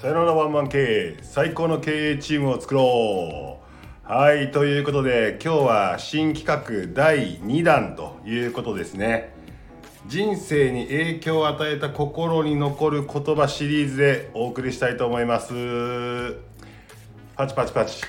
さよならワンマン経営最高の経営チームを作ろう。はいということで今日は新企画第2弾ということですね。人生に影響を与えた心に残る言葉シリーズでお送りしたいと思います。パチパチパチ。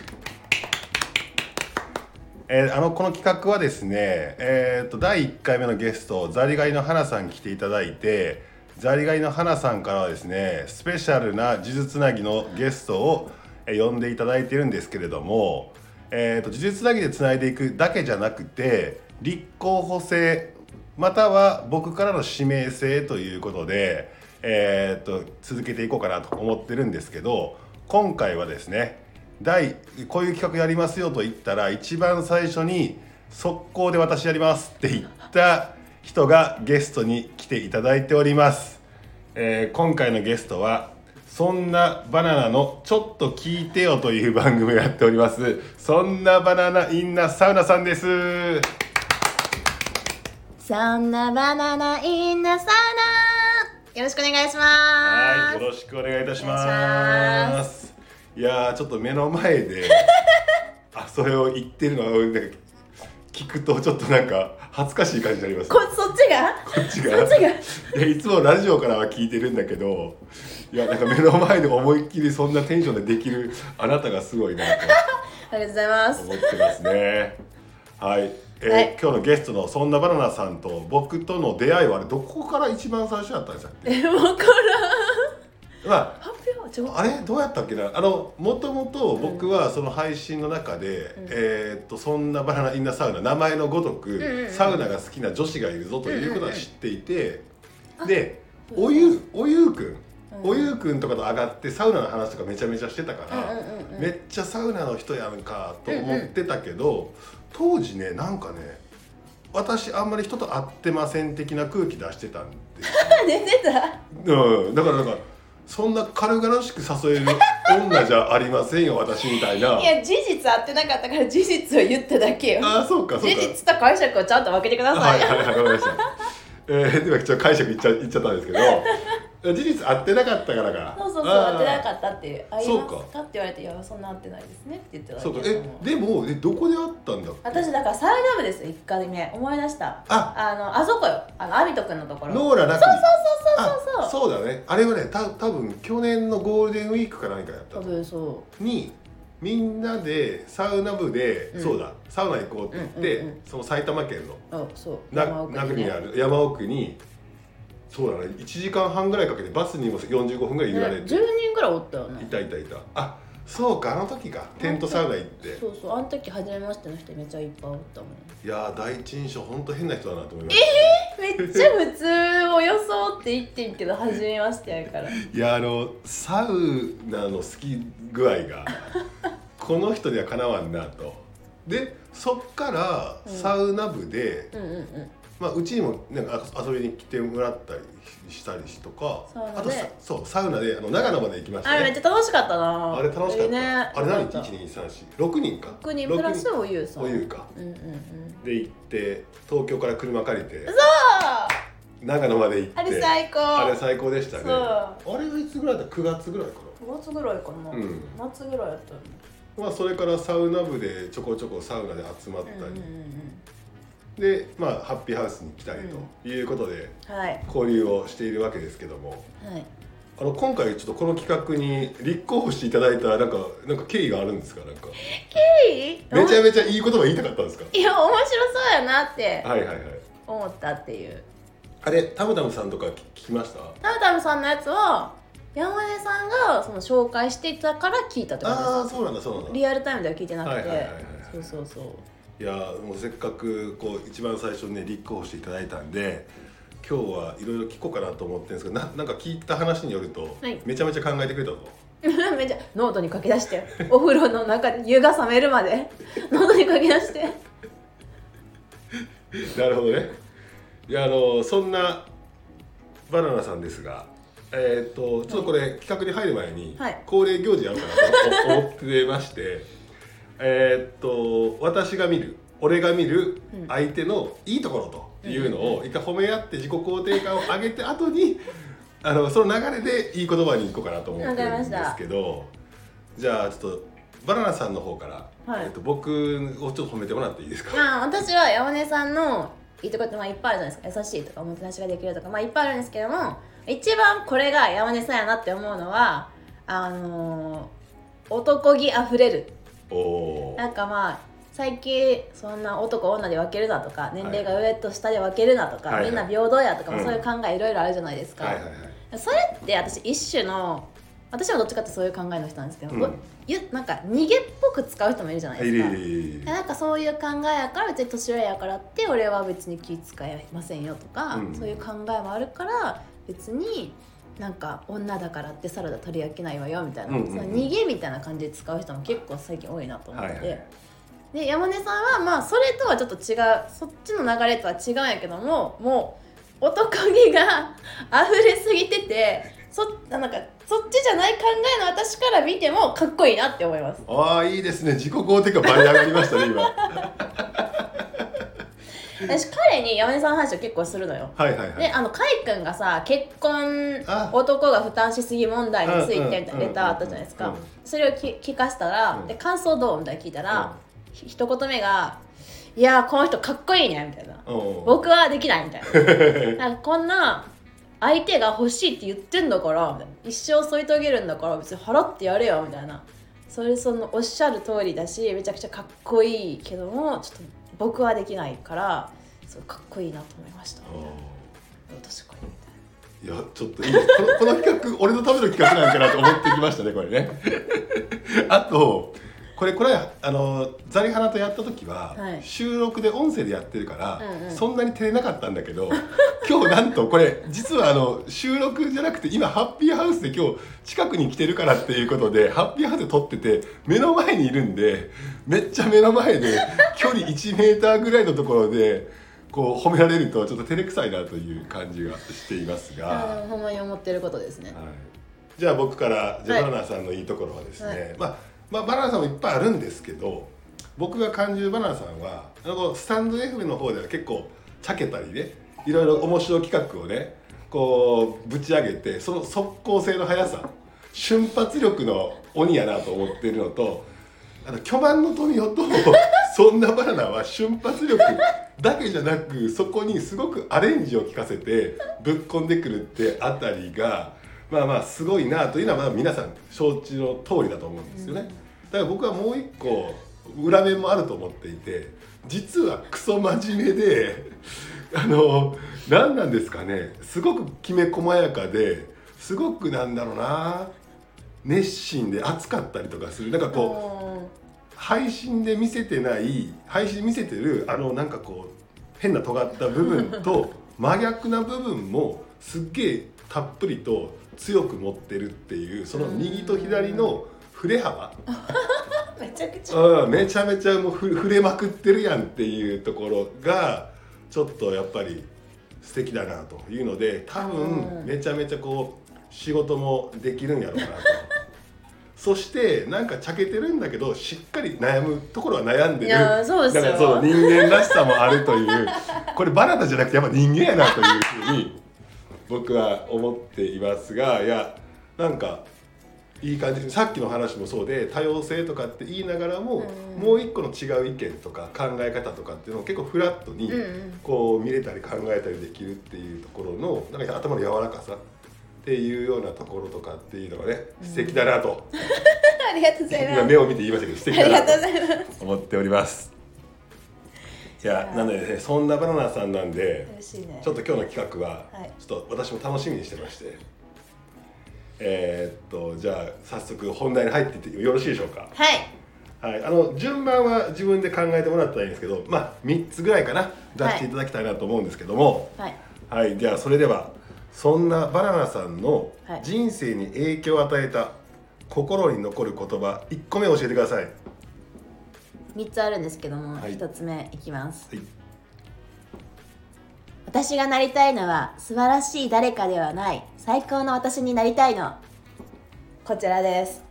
えーあのこの企画はですね、えー、と第1回目のゲストザリガニの花さん来ていただいてザリガニの花さんからはですねスペシャルな呪術つなぎのゲストを、呼んでいただいてるんですけれども、えー、と呪術つなぎでつないでいくだけじゃなくて立候補制または僕からの指名制ということで、えー、と続けていこうかなと思ってるんですけど今回はですね第こういう企画やりますよと言ったら一番最初に速攻で私やりますって言った人がゲストに来ていただいております、えー今回のゲストはそんなバナナのちょっと聞いてよという番組をやっておりますそんなバナナインナサウナさんです。そんなバナナインナサウナ。よろしくお願いします。はいよろしくお願いいたします。いやーちょっと目の前で あそれを言ってるのをなんか聞くとちょっとなんか恥ずかしい感じになりますこそっちが？こっちが？そっちが？いやいつもラジオからは聞いてるんだけどいやなんか目の前で思いっきりそんなテンションでできるあなたがすごいなと ありがとうございます。思ってますね。はい、えーはい。今日のゲストのそんなバナナさんと僕との出会いはあれどこから一番最初やったんでしたっけ？えわからんまああれ？どうやったっけな？あのもともと僕はその配信の中で、えーっとそんなバナナインナサウナ名前のごとく、んうんうん。サウナが好きな女子がいるぞということは知っていて、でおゆおゆうくん。おゆうくんとかと上がってサウナの話とかめちゃめちゃしてたから、うんうんうんうん。めっちゃサウナの人やんかと思ってたけど、当時ねなんかね私あんまり人と会ってません的な空気出してたんですよ。寝てた？うん、だからなんかそんな軽々しく誘える女じゃありませんよ私みたいな。いや事実合ってなかったから事実を言っただけよ。ああそうかそう事か実と解釈をちゃんと分けてくださはいいはいはいわかりました。えー、ではちょっと解釈いっちゃいっちゃったんですけど事実合ってなかったからか。そうそうそう合ってなかったっていう「会いますか?」って言われて「いやそんな合ってないですね」って言ってただそうか。えでもえどこで会ったんだ私だからサウナ部ですよ1回目。思い出した。あ。あのあそこよ。あのアビト君のところ。ノーララクそうそうそうそうそうそう。だね。あれはねた多分去年のゴールデンウィークか何かやった多分そにみんなでサウナ部で、うん。そうだサウナ行こうって言って、うんうんうんその埼玉県の中にね。ある山奥にそうだね。1時間半ぐらいかけてバスにも45分ぐらい揺られねて、10人ぐらいおったよいねたいたいた。あそうか。あの時か。テントサウナ行って。そうそう。あの時初めましての人めっちゃいっぱいおったもん。いやー第一印象本当変な人だなと思いました、めっちゃ普通を装って言ってんけど初めましてやから。いやあのサウナの好き具合が この人にはかなわんなと。でそっからサウナ部で、うんうんうんまあ、うちにもなんか遊びに来てもらったりしたりとか。あとさそうサウナであの長野まで行きましたあれめっねちゃ楽しかったな。あれ楽しかった、ねあれ何？よかった ?12346 人か。6人プラス六おゆうさん。おゆうか。うんうんうん。で行って東京から車借りて。あ長野まで行って。あれ最高。あれ最高でしたね。そう。あれはいつぐらいだ9月ぐらいか5月ぐらいかな、うん。夏ぐらいやったまあそれからサウナ部でちょこちょこサウナで集まったうんうんり、うんでまあハッピーハウスに来たりということで交流をしているわけですけどもはい。あの今回ちょっとこの企画に立候補していただいたなんかなんか経緯があるんですか？なんか。いいめちゃめちゃいい言葉言いたかったんですか？いや面白そうやなってはいはいはい。思ったっていう。あれタムタムさんとか聞聞きました？タムタムさんのやつは山根さんがその紹介していたから聞いたってことですああそうなんだそうなんだ。リアルタイムでは聞いてなくて、はいはいはいはい。そうそうそういやーもうせっかくこう一番最初にね立候補していただいたんで今日はいろいろ聞こうかなと思ってるんですけどななんか聞いた話によると、はい。めちゃめちゃ考えてくれたぞ。めっちゃノートに書き出してお風呂の中で湯が冷めるまで。ノートに書き出して。なるほどね。いやあのそんなバナナさんですがえーっとちょっとこれ企画に入る前に、はい。恒例行事やろうかなと思ってましてえーっと私が見る俺が見るうん。相手のいいところというのを一回褒め合って自己肯定感を上げて後に あのその流れでいい言葉にいこうかなと思ってるんですけどじゃあちょっとバナナさんの方から、はい。えっと、僕をちょっと褒めてもらっていいですか？まあ私は山根さんのいいとこってまあいっぱいあるじゃないですか。優しいとかおもてなしができるとかまあいっぱいあるんですけども一番これが山根さんやなって思うのはあのー男気あふれるなんかまあ最近そんな男女で分けるなとか年齢が上と下で分けるなとか、はいはい。みんな平等やとか、うん。そういう考えいろいろあるじゃないですか、はいはいはい。それって私一種の私はどっちかってそういう考えの人なんですけど、うん。ゆなんか逃げっぽく使う人もいるじゃないいですか、なんかそういう考えやから別に年上やからって俺は別に気遣いませんよとか、うん。そういう考えもあるから別になんか女だからってサラダ取り分けないわよみたいな、うんうんうん。その逃げみたいな感じで使う人も結構最近多いなと思って、はいはいで山根さんはまあそれとはちょっと違うそっちの流れとは違うんやけどももう男気が溢れすぎててそなんかそっちじゃない考えの私から見てもかっこいいなって思います。ああいいですね。自己肯定感倍上がりましたね今 私彼に山根さんの話を結構するのよ。はいはいはい。であの海君がさ結婚あ。男が負担しすぎ問題についてみたいうんうんなレターあったじゃないですか。うんうんそれをき聞かせたら、うん。で感想どう？みたいな聞いたら、ひ一言目が「いやーこの人かっこいいね」みたいな。お「ー僕はできない」みたいな。なんかこんな相手が欲しいって言ってんだからみたいな一生添い遂げるんだから別に払ってやれよみたいな。それそのおっしゃる通りだしめちゃくちゃかっこいいけどもちょっと僕はできないからそうかっこいいなと思いました。確かにいやちょっといい。このこの企画俺のための企画なんかなと思ってきましたねこれね。あとこれこれあのザリハナとやった時は、はい。収録で音声でやってるから、うんうん。そんなに照れなかったんだけど 今日なんとこれ実はあの収録じゃなくて今ハッピーハウスで今日近くに来てるからっていうことでハッピーハウスで撮ってて目の前にいるんでめっちゃ目の前で距離1メーターぐらいのところでこう褒められるとちょっと照れくさいなという感じがしていますが。ほんまに思ってることですね。はい、じゃあ僕からじゃあはいバナナさんのいいところはですね、はい。まあ、まあバナナさんもいっぱいあるんですけど僕が感じるバナナさんはあのスタンド FM の方では結構ちゃけたりねいろいろ面白企画をねこうぶち上げてその速攻性の速さ瞬発力の鬼やなと思ってるのとあの巨万の富男と そんなバナナは瞬発力だけじゃなくそこにすごくアレンジを効かせてぶっ込んでくるってあたりがまあまあすごいなというのはまあ皆さん承知の通りだと思うんですよね。だから僕はもう一個裏面もあると思っていて実はクソ真面目で あの何なんですかね。すごくきめ細やかですごくなんだろうな熱心で熱かったりとかする。なんかこう配信で見せてない配信で見せてるあのなんかこう変な尖った部分と 真逆な部分もすっげえたっぷりと強く持ってるっていうその右と左の振れ幅？めちゃくちゃ。うんめちゃめちゃもうふ触れまくってるやんっていうところがちょっとやっぱり素敵だなというので多うん。分めちゃめちゃこう仕事もできるんやろうなと。そしてなんかちゃけてるんだけどしっかり悩むところは悩んでる。いやそうですよ。なんかそう人間らしさもあるという。これバナナじゃなくてやっぱ人間やなというふうに僕は思っていますがいやなんかいい感じ。さっきの話もそうで多様性とかって言いながらも、うん。もう一個の違う意見とか考え方とかっていうのを結構フラットにうんうん。こう見れたり考えたりできるっていうところのなんか頭の柔らかさっていうようなところとかっていうのがね素敵だなと、ありがとうございます。今目を見て言いましたけど素敵だなと思っております。いやなのでねそんなバナナさんなんでね。ちょっと今日の企画ははい。ちょっと私も楽しみにしてまして、えーっとじゃあ早速本題に入っててよろしいでしょうか？はい。はい。あの順番は自分で考えてもらったらいいんですけどまあ3つぐらいかな。出していただきたいなと思うんですけども。はい。はい、じゃあそれではそんなバナナさんのはい。人生に影響を与えた心に残る言葉1個目教えてください。はい三つあるんですけどもはい。一、つ目いきます。私がなりたいのは素晴らしい誰かではない最高の私になりたいの。こちらです。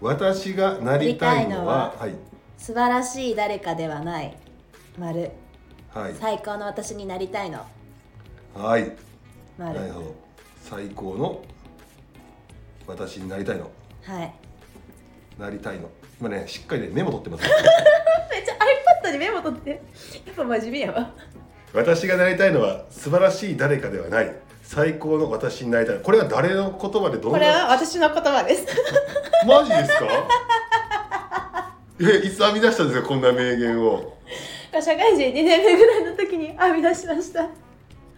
私がなりたいのはな素晴らしい誰かではない。丸。はい。最高の私になりたいの。はい、丸。なるほど。最高の私になりたいの。はい。なりたいの。今ねしっかりねメモ取ってます。めっちゃ iPad にメモ取って。やっぱ真面目やわ。私がなりたいのは素晴らしい誰かではない最高の私になりたい。これは誰の言葉でどんこれはな私の言葉です。マジですか？えいつ編み出したんですかこんな名言を？社会人2年目ぐらいの時に編み出しました。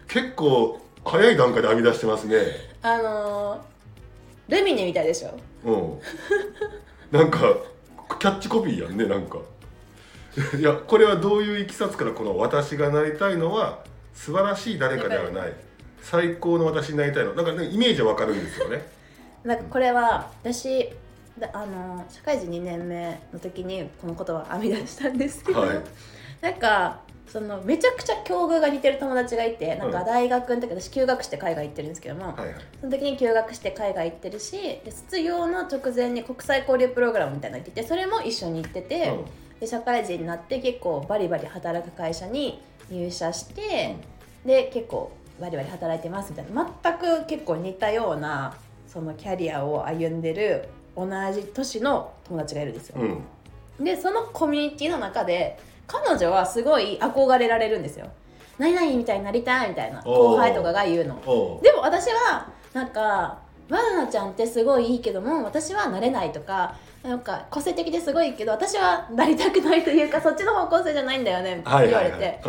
結構早い段階で編み出してますね。あのー、ルミネみたいでしょ。うん。なんかキャッチコピーやんねなんか。いやこれはどういういきさつからこの「私がなりたいのは素晴らしい誰かではない最高の私になりたいの」なんかねイメージはわかるんですよね。なんかこれは私だあの社会人2年目の時にこの言葉を編み出したんですけど、はい。なんかそのめちゃくちゃ境遇が似てる友達がいてなんか大学の時私休学して海外行ってるんですけども、はいはい。その時に休学して海外行ってるしで卒業の直前に国際交流プログラムみたいなの行っててそれも一緒に行ってて、うん。で社会人になって結構バリバリ働く会社に入社して、で結構バリバリ働いてますみたいな全く結構似たようなそのキャリアを歩んでる同じ年の友達がいるんですよ。うんでそのコミュニティの中で彼女はすごい憧れられるんですよ。何々みたいになりたいみたいな後輩とかが言うの。でも私はなんかバナナちゃんってすごいいいけども私はなれないとかなんか個性的ですごいけど私はなりたくないというかそっちの方向性じゃないんだよねってはい言われて。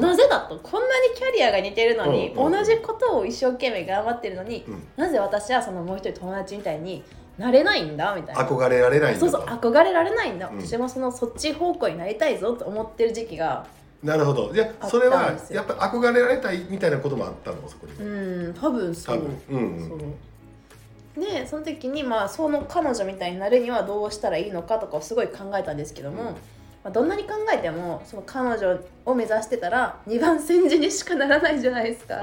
なぜだとこんなにキャリアが似てるのに、うんうんうん同じことを一生懸命頑張ってるのに、うん。なぜ私はそのもう一人友達みたいになれないんだみたいな。憧れられないんだそうとそう憧れられないんだ、うん。私もそのそっち方向になりたいぞと思ってる時期がなるほど。いやそれはやっぱ憧れられたいみたいなこともあったの？そこに。うん多分そう。多分。うんうん。そうでその時にまあその彼女みたいになるにはどうしたらいいのかとかをすごい考えたんですけども、うん。まあ、どんなに考えてもその彼女を目指してたら2番煎じにしかならないじゃないですか。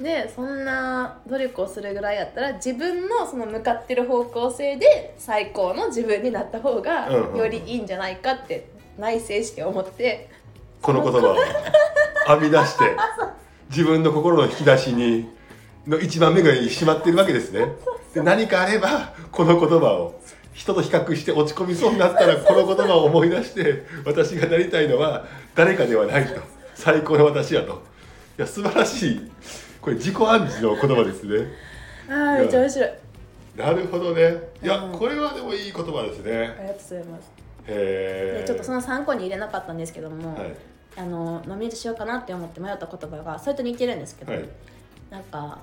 でそんな努力をするぐらいやったら自分のその向かってる方向性で最高の自分になった方がよりいいんじゃないかって内省して思って。この言葉を編み出して 自分の心の引き出しにの一番目がしまっているわけですね。で何かあればこの言葉を人と比較して落ち込みそうになったらこの言葉を思い出して私がなりたいのは誰かではないと。最高の私やと。いや素晴らしい。これ自己暗示の言葉ですね。ああめっちゃ面白い。なるほどね。いや、うん。これはでもいい言葉ですありねがとうございます。へえでちょっとその参考に入れなかったんですけども、はい。あのノミネートしようかなって思って迷った言葉がそれと似てるんですけど、はいなんか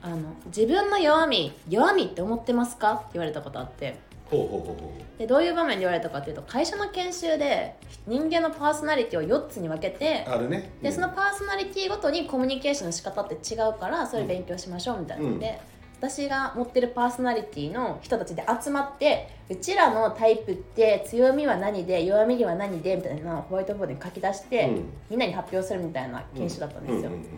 あの自分の弱み弱みって思ってますか？って言われたことあって。ほうほうほうほでどういう場面で言われたかっていうと会社の研修で人間のパーソナリティを4つに分けてうあるね。でうん。そのパーソナリティごとにコミュニケーションの仕方って違うからそれ勉強しましょうみたいなので、私が持ってるパーソナリティの人たちで集まってうちらのタイプって強みは何で弱みは何でみたいなのをホワイトボードに書き出して、うん。みんなに発表するみたいな研修だったんですよ。うんうんうん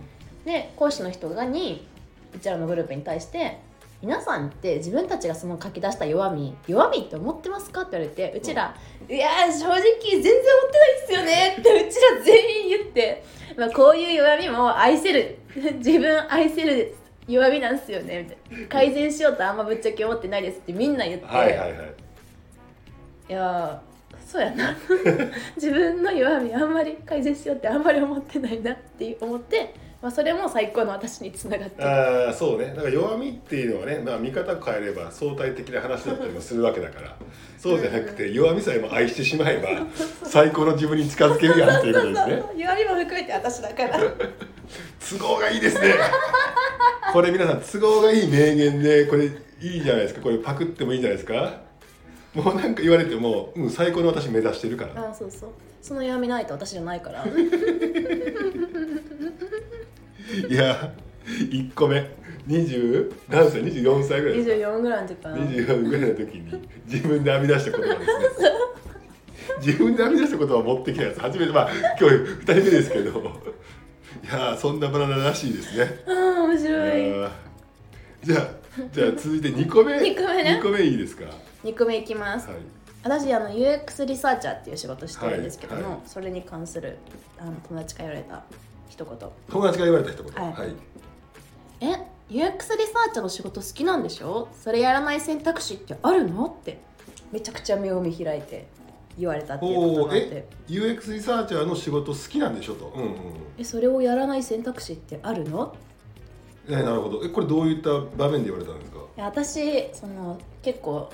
で講師の人がにうちらのグループに対して「皆さんって自分たちがその書き出した弱み弱みって思ってますか?」って言われてうちら「いやー正直全然思ってないっすよね」ってうちら全員言って、まあ、こういう弱みも愛せる。自分愛せる弱みなんすよね。みたいな改善しようとあんまぶっちゃけ思ってないですってみんな言って、はいはいはい。いやーそうやな。自分の弱みあんまり改善しようってあんまり思ってないなって思って、まあ、それも最高の私につながってる。ああそうね。だから弱みっていうのはね、まあ、見方変えれば相対的な話だったりもするわけだから。そうじゃなくて弱みさえも愛してしまえば最高の自分に近づけるやんっていうことですね。弱みも含めて私だから都合がいいですねこれ皆さん都合がいい名言でこれいいじゃないですかこれパクってもいいんじゃないですかもうなんか言われても、うん、最高の私目指してるからあそうそうその弱みないと私じゃないからいや1個目。20何歳？24歳ぐらいですか？24ぐらいの時かな。24ぐらいの時に自分で編み出した言葉ですね。自分で編み出した言葉を持ってきたやつ初めてまあ今日2人目ですけど。いやーそんなバナナらしいですね。あー面白い。じゃあじゃあ続いて2個目。二個目ね2個目いいですか？は2個目いきます。い。私あの UX リサーチャーっていう仕事してるんですけども、はい。はい。それに関するあの友達から言われた一言。友達から言われた一言。はい。はい「え UX リサーチャーの仕事好きなんでしょ？それやらない選択肢ってあるの?」って。めちゃくちゃ目を見開いて言われたっていうことがあって。え？UX リサーチャーの仕事好きなんでしょと、うんうんえそれをやらない選択肢ってあるの？えなるほど。えこれどういった場面で言われたんですか？私その結構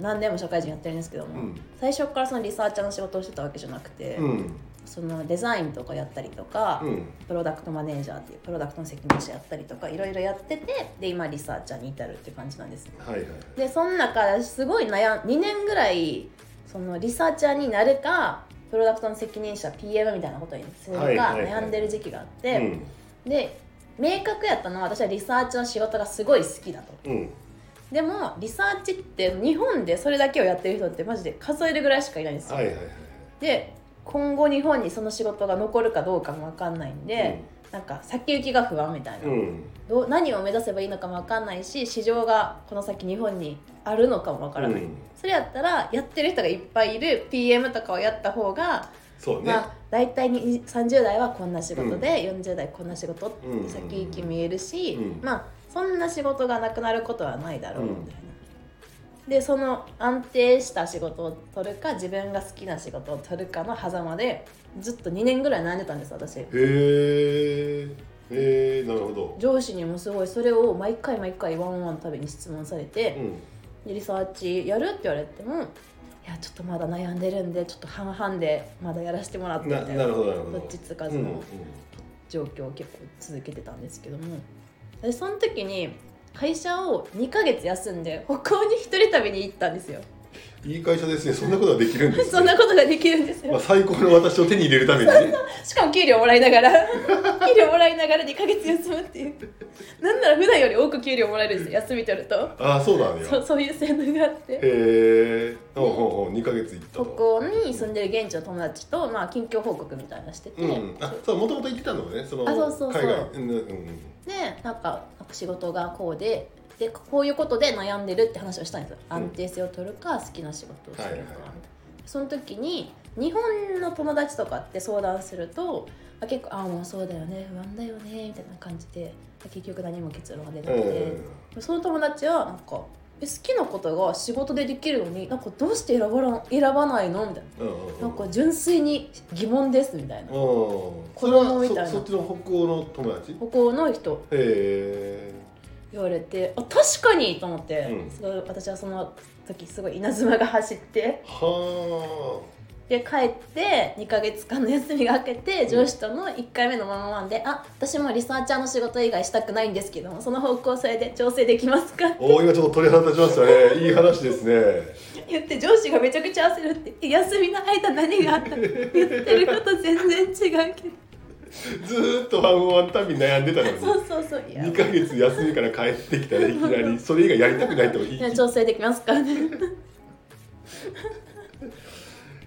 何年も社会人やってるんですけども、うん。最初からそのリサーチャーの仕事をしてたわけじゃなくて、うんそのデザインとかやったりとか、うん。プロダクトマネージャーっていうプロダクトの責任者やったりとかいろいろやっててで今リサーチャーに至るっていう感じなんですはいはい。でその中すごい悩ん2年ぐらいそのリサーチャーになるかプロダクトの責任者 PM みたいなことにするか悩んでる時期があって、うん。で明確やったのは私はリサーチの仕事がすごい好きだと。うん。でもリサーチって日本でそれだけをやってる人ってマジで数えるぐらいしかいないんですよ、はいはいはい。で今後日本にその仕事が残るかどうかも分かんないんで、なんか先行きが不安みたいな、うん。どう何を目指せばいいのかも分かんないし市場がこの先日本にあるのかも分からない、うん。それやったらやってる人がいっぱいいる PM とかをやった方が、そうね、まあ、大体に30代はこんな仕事で、40代こんな仕事ってうん。先行き見えるし、うん。まあそんな仕事がなくなることはないだろううんみたいな。でその安定した仕事を取るか自分が好きな仕事を取るかの狭間でずっと2年ぐらい悩んでたんです私。へえなるほど。上司にもすごいそれを毎回毎回ワンワンのたびに質問されて、うん。でリサーチやるって言われてもいやちょっとまだ悩んでるんでちょっと半々でまだやらせてもらってみたいなななるほど。っちつかずの状況を結構続けてたんですけども。でその時に会社を2ヶ月休んで北欧に一人旅に行ったんですよ。いい会社ですね。そんなことができるんです、ね、そんなことができるんですよ。まあ、最高の私を手に入れるためにね。しかも給料もらいながら 給料もらいながら2ヶ月休むっていう。なんなら普段より多く給料もらえるんですよ休み取ると。ああそうなんや。そうそういう制度があって。へえほうほうほう。2ヶ月行った北と欧に住んでる現地の友達と、まあ、近況報告みたいなのしてて、うん。あそうもともと行ってたのね。そのあそうそうそう。うんうんでなんか仕事がこうででこういうことで悩んでるって話をしたんですよ。うん。安定性を取るか好きな仕事をするか、はいはいはい。その時に日本の友達とかって相談するとあ結構「ああもうそうだよね。不安だよね」みたいな感じで結局何も結論が出なくて、その友達はなんかえ好きなことが仕事でできるのになんかどうして選ばら選ばないのみたいうんうんうん。ななんか純粋に疑問ですみたいな。うん。子それは供みたいな。そそっちの北欧の友達？へ北欧の人。え言われてあ確かにと思って、うん。すごい私はその時すごい稲妻が走って。はで帰って2ヶ月間の休みが明けて上司との1回目のワンワンで「あ私もリサーチャーの仕事以外したくないんですけどもその方向性で調整できますか?」あおお今ちょっと鳥肌立ちましたね。いい話ですね。言って上司がめちゃくちゃ焦るって「休みの間何があったの?」言ってること全然違うけどずーっとワンワン旅悩んでたのに。そうそうそう。いや。2ヶ月休みから帰ってきたらいきなり それ以外やりたくないと言いいや調整できますかね。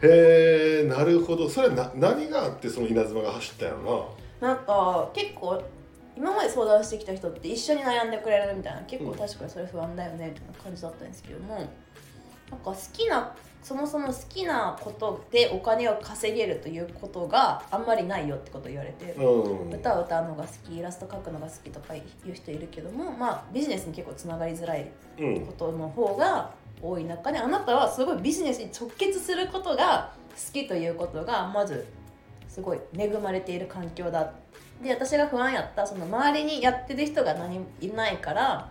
へえなるほど。それはな何があってその稲妻が走ったんやろな？んか結構今まで相談してきた人って一緒に悩んでくれるみたいな結構うん確かにそれ不安だよねみたいな感じだったんですけどもなんか好きなそもそも好きなことでお金を稼げるということがあんまりないよってことを言われて、なうん。歌を歌うのが好きイラスト描くのが好きとかいう人いるけどもまあビジネスに結構つながりづらいうんことの方が多い中であなたはすごいビジネスに直結することが好きということがまずすごい恵まれている環境だ。で私が不安やったその周りにやってる人が何もいないから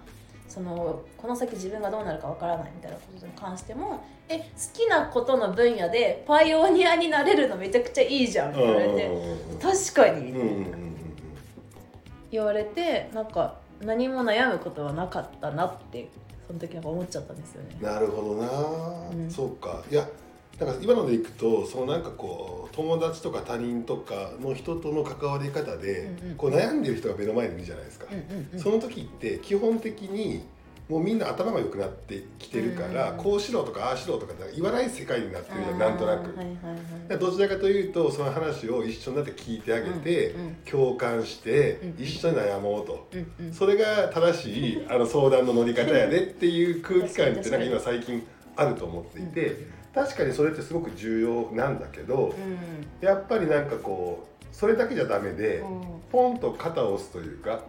そのこの先自分がどうなるかわからないみたいなことに関してもえ好きなことの分野でパイオニアになれるのめちゃくちゃいいじゃんって言われて確かに言われてなんか何も悩むことはなかったなってその時なんか思っちゃったんですよね。なるほどな、うん。そうか。いやだから今のでいくとそのなんかこう友達とか他人とかの人との関わり方で、うんうん。こう悩んでる人が目の前にいるじゃないですか、うんうんうん。その時って基本的にもうみんな頭が良くなってきてるから、うんこうしろとかああしろとか言わない世界になってるじゃんなんとなく、はいはいはい。でどちらかというとその話を一緒になって聞いてあげて、うんうん共感して、うん一緒に悩もうと。うんうん。それが正しいあの相談の乗り方やねっていう空気感ってなんか今最近あると思っていて確かにそれってすごく重要なんだけどやっぱりなんかこうそれだけじゃダメでうん。ポンと肩を押すというか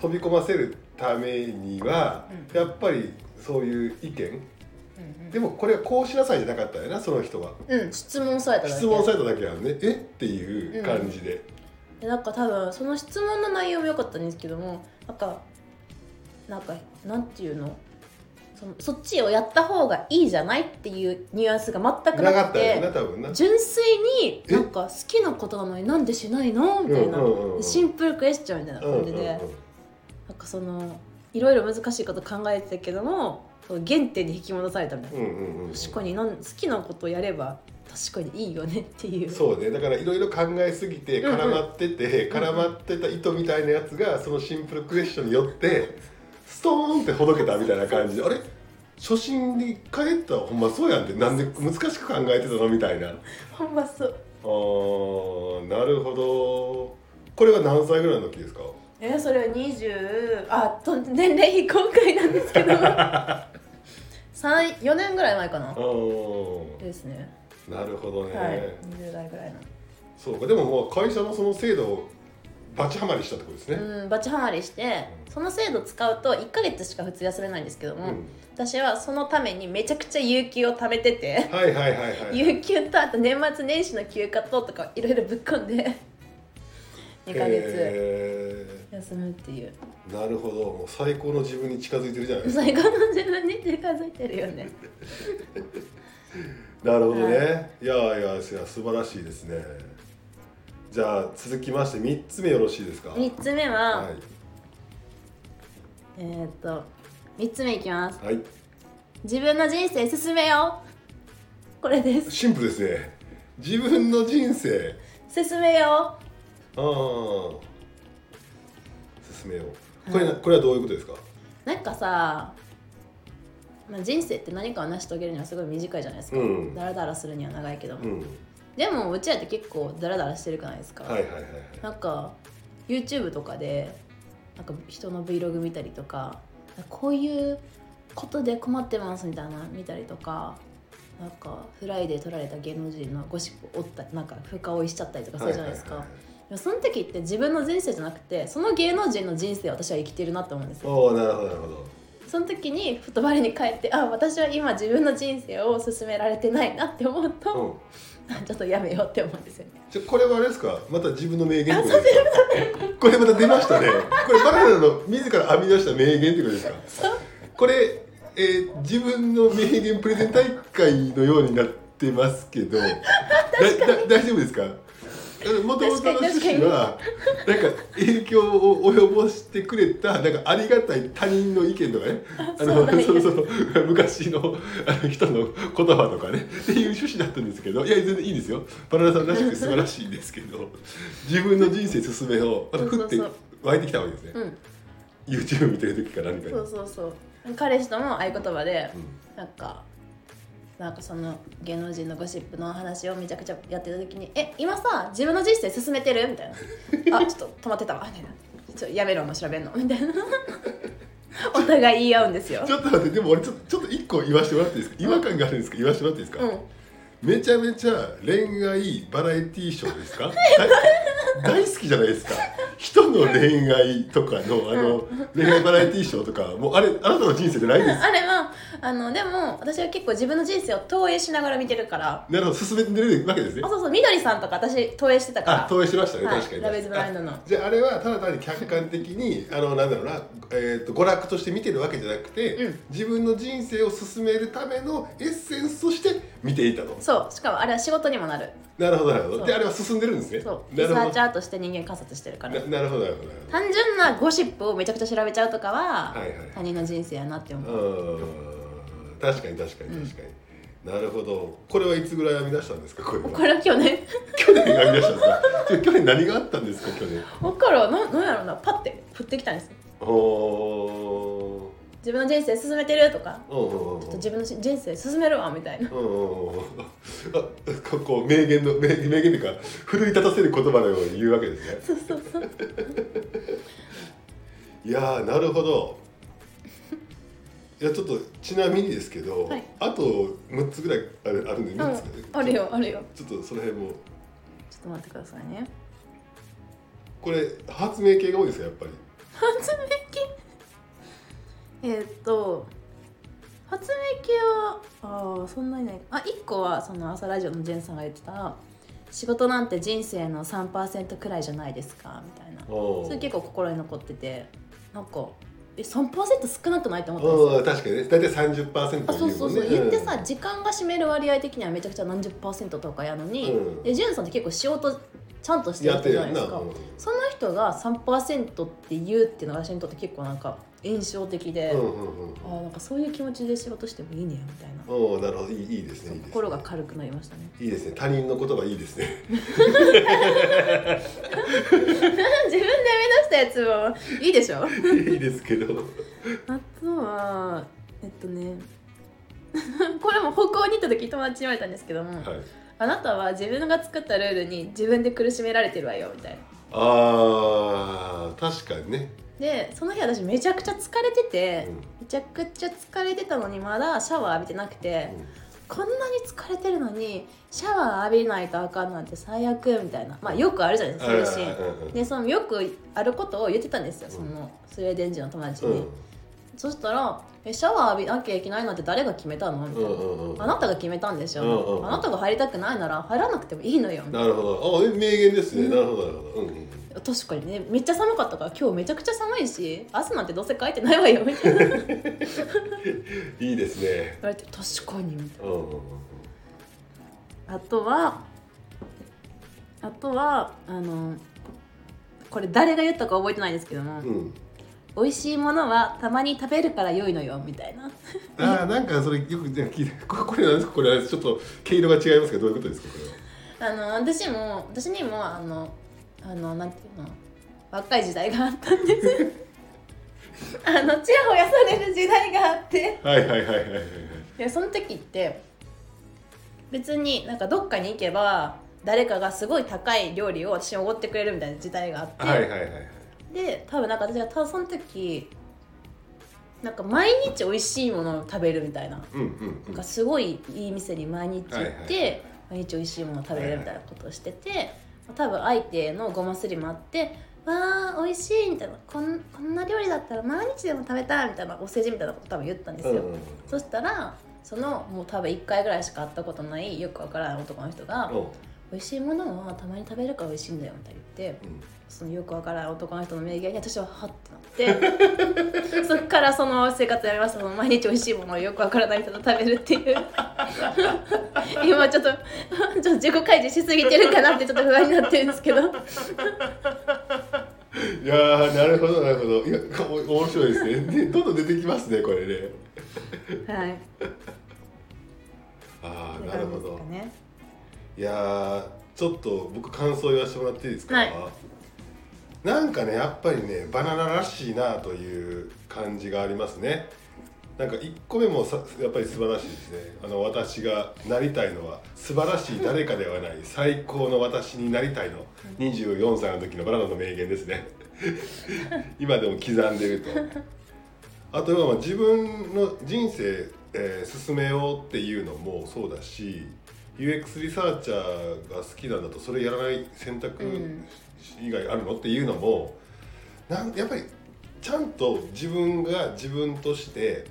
飛び込ませるためには、うん。やっぱりそういう意見。うんでもこれはこうしなさいじゃなかったよなその人は。うん、うん、質問されただけ。質問されただけやんねえ？っていう感じで、でなんか多分その質問の内容も良かったんですけどもなんかなんかなんていうの？そっちをやった方がいいじゃないっていうニュアンスが全くななくかったよなて多分な純粋にえなんか好きなことなのになんでしないのみたいな、うんうんうん。シンプルクエスチョンみたいなうんうん感じで、なんかそのいろいろ難しいこと考えてたけども原点に引き戻されたみたいな、うんうんうん確かになん好きなことやれば確かにいいよねっていう。そうね。だからいろいろ考えすぎてうんうん絡まってて、絡まってた糸みたいなやつがそのシンプルクエスチョンによってストーンってほどけたみたいな感じ。であれ？初心に帰った？らほんまそうやんって。なんで難しく考えてたの？みたいな。あほんまそう。ーなるほど。これは何歳ぐらいの時ですか？えー、それは20あと年齢非公開なんですけど。4年ぐらい前かな。ですね。なるほどね、はい。20代ぐらいの。そうか。でももう会社のその制度をバチハマりしたってことですね、うんバチハマりしてその制度使うと1ヶ月しか普通休めないんですけども、うん。私はそのためにめちゃくちゃ有給を貯めててはいはいはいはい有給とあと年末年始の休暇ととかいろいろぶっ込んで2ヶ月へ休むっていう。ーなるほど。もう最高の自分に近づいてるじゃないですか。最高の自分に近づいてるよね。なるほどね、、はいやいやいや素晴らしいですねじゃあ続きまして3つ目よろしいですか？3つ目は、はい、えーっと3つ目いきます。はい、自分の人生進めよう。これです。シンプルですね。自分の人生。進めよああ進めよう。これ,、これはどういうことですか？うなんかさ、まあ、人生って何かを成し遂げるにはすごい短いじゃないですか、うん。ダラダラするには長いけども、うんでもうちらって結構ダラダラしてるくないですか、はいはいはいはい。なんか YouTube とかでなんか人の Vlog 見たりとかこういうことで困ってますみたいなの見たりとかなんかフライで撮られた芸能人のゴシップを追ったなんか深追いしちゃったりとかするじゃないですか、はいはいはいその時って自分の人生じゃなくてその芸能人の人生を私は生きてるなって思うんですよ。なるほどなるほど。その時にふと我に返ってあ私は今自分の人生を進められてないなって思うと、うん ちょっとやめようって思うんですよね。じゃあこれはあれですか？また自分の名言ってことですか？これまた出ましたね。これバナナの自ら編み出した名言ってことですか？これ、えー自分の名言プレゼン大会のようになってますけど。大丈夫ですか？もともとの趣旨はなんか影響を及ぼしてくれたなんかありがたい他人の意見とかね。あそうなんやそうそう昔のあの人の言葉とかね。っていう趣旨だったんですけどいや全然いいですよ。バナナさんらしくて素晴らしいんですけど自分の人生進めをまたふって湧いてきたわけですね、うん。YouTube 見てる時か何かに。そうそうそう。彼氏とも合言葉でうん。なんかなんかその芸能人のゴシップの話をめちゃくちゃやってた時に「え今さ自分の人生進めてる?」みたいな「あちょっと止まってたわ」みたいな「ちょやめろもう調べんの」みたいな。お互い言い合うんですよ。ちょっと待ってでも俺ちょちょっと一個言わせてもらっていいですか？違和感があるんですけど言わせてもらっていいですか、うん。めちゃめちゃ恋愛バラエティーショーですか？大 大好きじゃないですか？人の恋愛とかのあの恋愛バラエティーショーとかもうあれあなたの人生じゃないですあれはあのでも私は結構自分の人生を投影しながら見てるから。なるほど進めてるわけですね。あそうそうみどりさんとか私投影してたから。あ投影してましたね、はい確かに。ラブイズブラインドの。あじゃああれはただ単に客観的にあのなんだろうな、えー、と娯楽として見てるわけじゃなくて、うん。自分の人生を進めるためのエッセンスとして見ていたと。そうしかもあれは仕事にもなる。なるほどなるほど。であれは進んでるんですね。そう。なるほど。リサーチャーとして人間観察してるから。ななるほどなるほど。単純なゴシップをめちゃくちゃ調べちゃうとかは、はいはい。他人の人生やなって思う、うーん確かに確かに確かに、なるほど。これはいつぐらい編み出したんですかこれは？これは去年。去年編み出したんですか？去年何があったんですか去年？分からん。ななんやろな。パッて降ってきたんですよ。おー。自分の人生進めてるとか。うんうんうんちょっと自分の人生進めるわみたいな。うんうんうんうん。あここう名言の名名言というか奮い立たせる言葉のように言うわけですね。そうそうそう。いやーなるほどいやちょっとちなみにですけど、はい。あと6つぐらいあるあるんでうん。3つ、あるよあるよ。ちょっとその辺も。ちょっと待ってくださいね。これ発明系が多いですかやっぱり？えーっと発明系はあーそんなにない。あ一個はその朝ラジオのジェンさんが言ってた仕事なんて人生の3%くらいじゃないですかみたいな。おそれ結構心に残っててなんかえ3%少なくないと思ったんですよ。うん確かにね。大体30%あそうそうそう、ね。言ってさ時間が占める割合的にはめちゃくちゃ何十パーセントとかやのに、うん。でジュンさんって結構仕事ちゃんとしてるじゃないですか、その人が3%って言うっていうのが私にとって結構なんか印象的で、うんうんうんあーなんかそういう気持ちで仕事してもいいねみたいな。うんおーなるほど。いいいいですねいいですね。心が軽くなりましたね。いいですね。他人の言葉いいですね。自分で生み出したやつもいいでしょ？いいですけど。あとはえっとね これも北欧に行った時友達に言われたんですけども、はい。あなたは自分が作ったルールに自分で苦しめられてるわよみたいな。あー確かにね、でその日私めちゃくちゃ疲れてて、うん。めちゃくちゃ疲れてたのにまだシャワー浴びてなくて、こんなに疲れてるのにシャワー浴びないとあかんなんて最悪みたいな。まあよくあるじゃないですかそうい。うシーンうんうんうん。でそのよくあることを言ってたんですよそのスウェーデン人の友達に、うんそしたらえシャワー浴びなきゃいけないなんて誰が決めたの？みたいな、うんうんうんあなたが決めたんでしょ、うんうんうん。あなたが入りたくないなら入らなくてもいいのよ。ななるほど。あえ名言ですね、なるほどなるほど、うんうん。確かにね。めっちゃ寒かったから今日めちゃくちゃ寒いし汗なんてどうせかいてないわよみたいな。いいですね。れて確かにみたいうんうんうんなあとはあとはあのこれ誰が言ったか覚えてないですけども、うん美味しいものはたまに食べるから良いのよみたいな。あーなんかそれよくね聞いてここれなんですかこれはちょっと毛色が違いますけどどういうことですかこれは？あの私も私にもあのあのなんていうの若い時代があったんです。あのちやほやされる時代があって。はいはいはいはいはいはい。でその時って別になんかどっかに行けば誰かがすごい高い料理を私におごってくれるみたいな時代があって、はいはいはいはいで多分なんか私がたその時なんか毎日美味しいものを食べるみたいな。なんかすごいいい店に毎日行って、毎日美味しいものを食べるみたいなことをしてて、多分相手のごますりもあって「わー美味しい」みたいなこん「こんな料理だったら毎日でも食べたい」みたいなお世辞みたいなこと多分言ったんですよ。そしたらそのもう多分1回ぐらいしか会ったことないよくわからない男の人がう。ん「美味しいものはたまに食べるから美味しいんだよ」みたいな言って。うんそのよくわからない男の人の名言に私ははってなって そっからその生活やめましたその毎日美味しいものをよくわからない人と食べるっていう。今ちょっとちょっと自己開示しすぎてるかなってちょっと不安になってるんですけど。いやーなるほどなるほど。いやお面白いですね。でどんどん出てきますねこれね。はい。ああなるほど。ねいやーちょっと僕感想言わせてもらっていいですか、はいなんかねやっぱりねバナナらしいなという感じがありますね。なんか1個目もさやっぱり素晴らしいですね。あの私がなりたいのは素晴らしい誰かではない最高の私になりたいの。24歳の時のバナナの名言ですね。今でも刻んでると。あとは自分の人生、えー進めようっていうのもそうだし UX リサーチャーが好きなんだとそれやらない選択以外あるの？っていうのもなんやっぱりちゃんと自分が自分として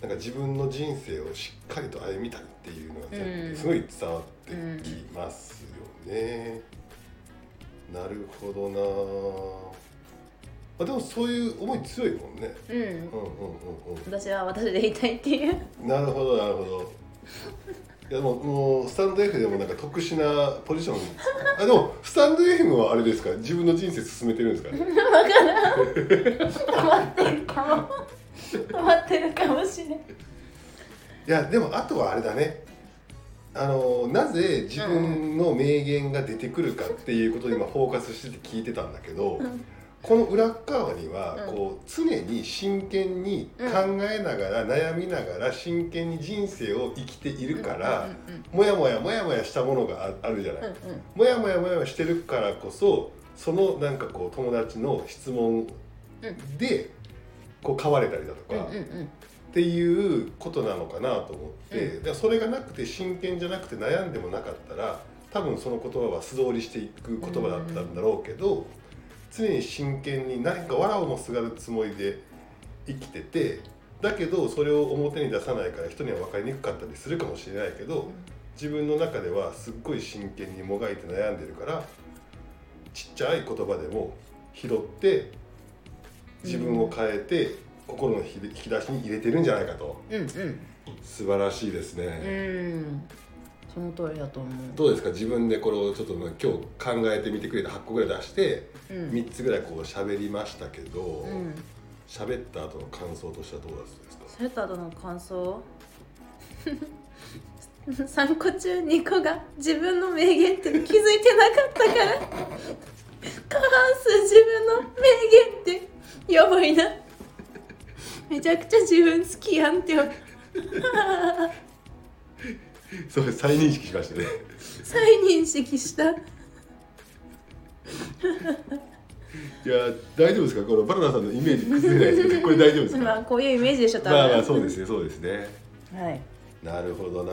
なんか自分の人生をしっかりと歩みたいっていうのがうんすごい伝わってきますよね。なるほどなあでもそういう思い強いもんね。うんうんうんうん私は私で言いたいっていううん。なるほどなるほど。いやもうもうスタンド F でもなんか特殊なポジション。あでもスタンド FM はあれですか？自分の人生進めてるんですか？ね止まってる。かも止まってるかもしれないいやでもあとはあれだね。あのなぜ自分の名言が出てくるかっていうことに今フォーカスしてて聞いてたんだけど、この裏側にはうん。こう常に真剣に考えながら悩みながら真剣に人生を生きているからもやもやもやもやしたものがああるじゃない。もやもやもやしてるからこそそのなんかこう友達の質問でこう変われたりだとか、っていうことなのかなと思って、それがなくて真剣じゃなくて悩んでもなかったら多分その言葉は素通りしていく言葉だったんだろうけど、常に真剣に何か藁をもすがるつもりで生きててだけどそれを表に出さないから人には分かりにくかったりするかもしれないけど自分の中ではすっごい真剣にもがいて悩んでるからちっちゃい言葉でも拾って自分を変えて心の引き出しに入れてるんじゃないかと。うんうん。素晴らしいですね。うんその通りだと思う。どうですか？自分でこれをちょっとまあ今日考えてみてくれて8個ぐらい出してうん。3つぐらいこう喋りましたけどうん。喋、った後の感想としてはどうだったですか？それと後の感想？3個中2個が自分の名言って気づいてなかったから。過半数自分の名言ってやばいな。めちゃくちゃ自分好きやんって そう再認識しましたね。再認識した。いや大丈夫ですか？このバナナさんのイメージ崩れないですけど これ大丈夫ですか？まあこういうイメージでしょ多分。まあまあそうですねそうですね。はい。なるほどな。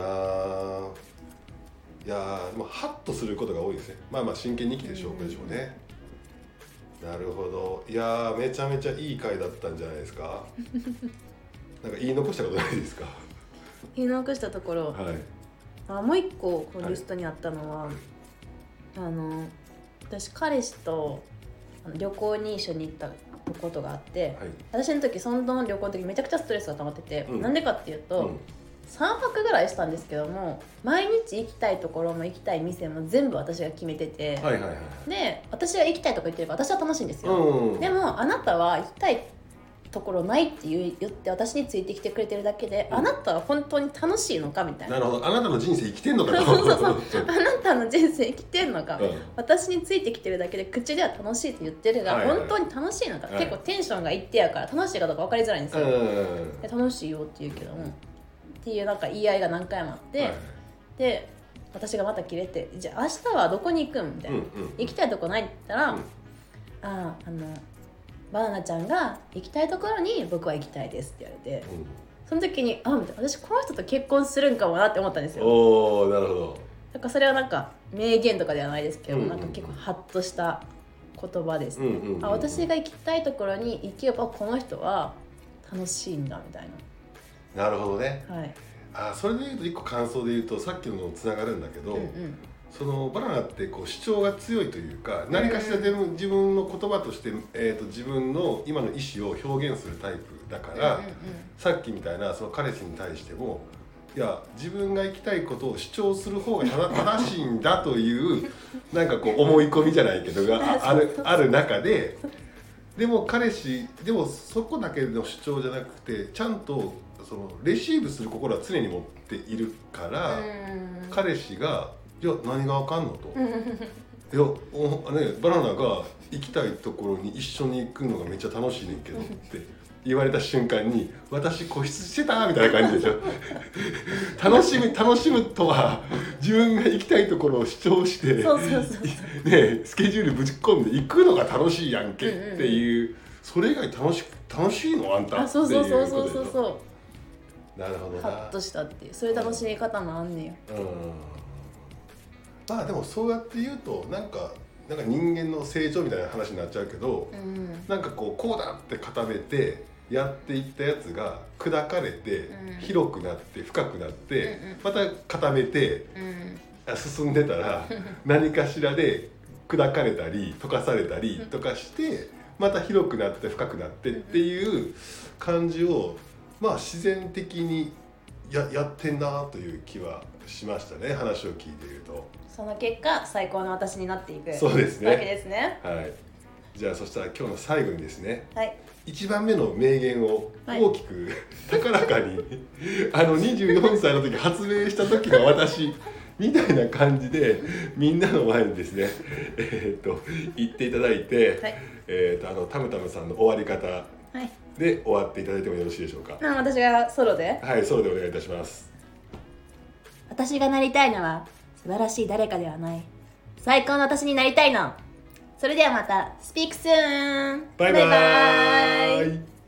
いやーでもハッとすることが多いですね。まあまあ真剣に生きてる証拠でしょうね、なるほど。いやーめちゃめちゃいい回だったんじゃないですか？なんか言い残したことないですか？言い残したところ、はいあもう一個このリストにあったのは、あの私彼氏と旅行に一緒に行ったことがあって、はい。私の時その旅行の時めちゃくちゃストレスが溜まってて、うん。なんでかっていうと、うん。3泊ぐらいしたんですけども毎日行きたいところも行きたい店も全部私が決めてて、はいはいはいで私が行きたいとこ行ってれば私は楽しいんですよ、うん。でもあなたは行きたいところないって言って私についてきてくれてるだけで、うん。あなたは本当に楽しいのかみたいな。なるほど。あなたの人生生きてんのかと。そうそうそう。あなたの人生生きてんのか、うん。私についてきてるだけで口では楽しいって言ってるが、はいはい本当に楽しいのか、はい。結構テンションが一定やから楽しいかどうか分かりづらいんですよ、うんで楽しいよって言うけども。っていうなんか言い合いが何回もあって、はいで私がまた切れて「じゃあ明日はどこに行くん?」みたいな、うんうん行きたいとこないって言ったら「うん。あああのバナナちゃんが行きたいところに僕は行きたいです」って言われてその時に「あみたいな。私この人と結婚するんかもな」って思ったんですよ。おおなるほど。なんかそれはなんか名言とかではないですけど、うんうんなんか結構ハッとした言葉ですね、うんうんうんうん。あ私が行きたいところに行けばこの人は楽しいんだみたいな。るほどね。なはい。あそれで言うと一個感想で言うとさっきののつながるんだけど、うんうんそのバナナってこう主張が強いというか何かしらでも自分の言葉として、えー、と自分の今の意思を表現するタイプだから、さっきみたいなその彼氏に対してもいや自分が行きたいことを主張する方が正正しいんだという なんかこう思い込みじゃないけどがああるある中ででも彼氏でもそこだけの主張じゃなくてちゃんとそのレシーブする心は常に持っているから。うん。彼氏が「いや何があかんの?」と「いやおねバナナが行きたいところに一緒に行くのがめっちゃ楽しいねんけど」って言われた瞬間に「私固執してた?」みたいな感じでしょ。楽しみ楽しむとは自分が行きたいところを主張してねスケジュールぶち込んで行くのが楽しいやんけっていう、それ以外楽し楽しいのあんたっていうあそうそうそうそうそうそう。なるほどな。ハッとしたっていう。そういう楽しみ方もあんねようんまあでもそうやって言うとなんかなんか人間の成長みたいな話になっちゃうけど、うん。なんかこうこうだって固めてやっていったやつが砕かれて、うん。広くなって深くなって、うんうん。また固めてうん。あ進んでたら 何かしらで砕かれたり溶かされたりとかしてまた広くなって深くなってっていう感じをまあ自然的にややってんなという気はしましたね話を聞いていると。その結果最高の私になっていくそうですね。わけですね。はい、じゃあそしたら今日の最後にですね。はい。1番目の名言をはい。大きく、高らかに あの24歳の時発明した時の私みたいな感じでみんなの前にですねえーっと言っていただいて、はい。えーっとあのタムタムさんの終わり方はい。で終わっていただいてもよろしいでしょうか。な私がソロで。はいソロでお願いいたします。私がなりたいのは素晴らしい誰かではない。最高の私になりたいの。それではまた Speak soon! バイババイ。バイーイ